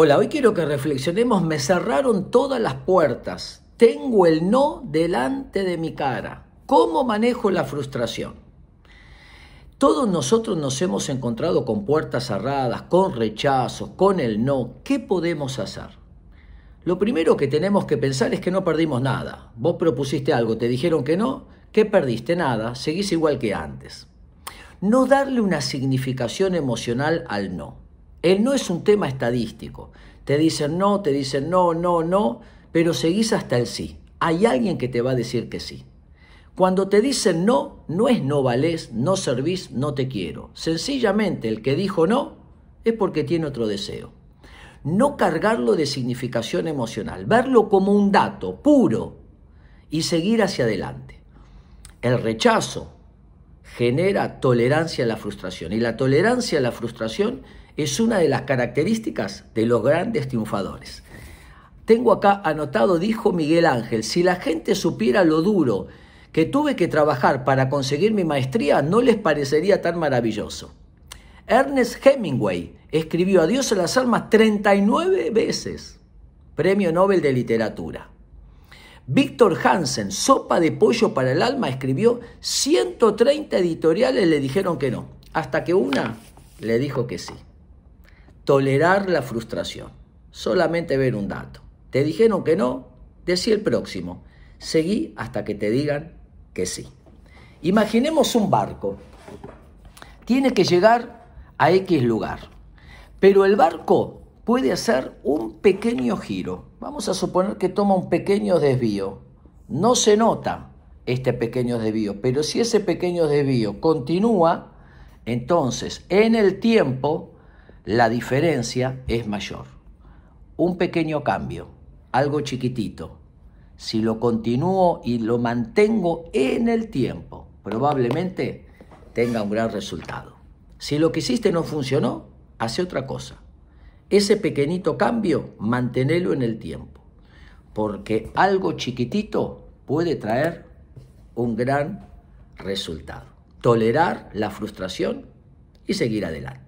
Hola, hoy quiero que reflexionemos, me cerraron todas las puertas, tengo el no delante de mi cara. ¿Cómo manejo la frustración? Todos nosotros nos hemos encontrado con puertas cerradas, con rechazos, con el no. ¿Qué podemos hacer? Lo primero que tenemos que pensar es que no perdimos nada. Vos propusiste algo, te dijeron que no, ¿qué perdiste? Nada, seguís igual que antes. No darle una significación emocional al no. El no es un tema estadístico. Te dicen no, te dicen no, no, no, pero seguís hasta el sí. Hay alguien que te va a decir que sí. Cuando te dicen no, no es no valés, no servís, no te quiero. Sencillamente el que dijo no es porque tiene otro deseo. No cargarlo de significación emocional, verlo como un dato puro y seguir hacia adelante. El rechazo genera tolerancia a la frustración y la tolerancia a la frustración es una de las características de los grandes triunfadores. Tengo acá anotado, dijo Miguel Ángel, si la gente supiera lo duro que tuve que trabajar para conseguir mi maestría, no les parecería tan maravilloso. Ernest Hemingway escribió Adiós a las almas 39 veces, Premio Nobel de Literatura. Víctor Hansen, Sopa de Pollo para el Alma, escribió 130 editoriales, le dijeron que no, hasta que una le dijo que sí tolerar la frustración. Solamente ver un dato. Te dijeron que no, decí el próximo. Seguí hasta que te digan que sí. Imaginemos un barco. Tiene que llegar a X lugar. Pero el barco puede hacer un pequeño giro. Vamos a suponer que toma un pequeño desvío. No se nota este pequeño desvío, pero si ese pequeño desvío continúa, entonces en el tiempo la diferencia es mayor. Un pequeño cambio, algo chiquitito, si lo continúo y lo mantengo en el tiempo, probablemente tenga un gran resultado. Si lo que hiciste no funcionó, hace otra cosa. Ese pequeñito cambio, manténelo en el tiempo, porque algo chiquitito puede traer un gran resultado. Tolerar la frustración y seguir adelante.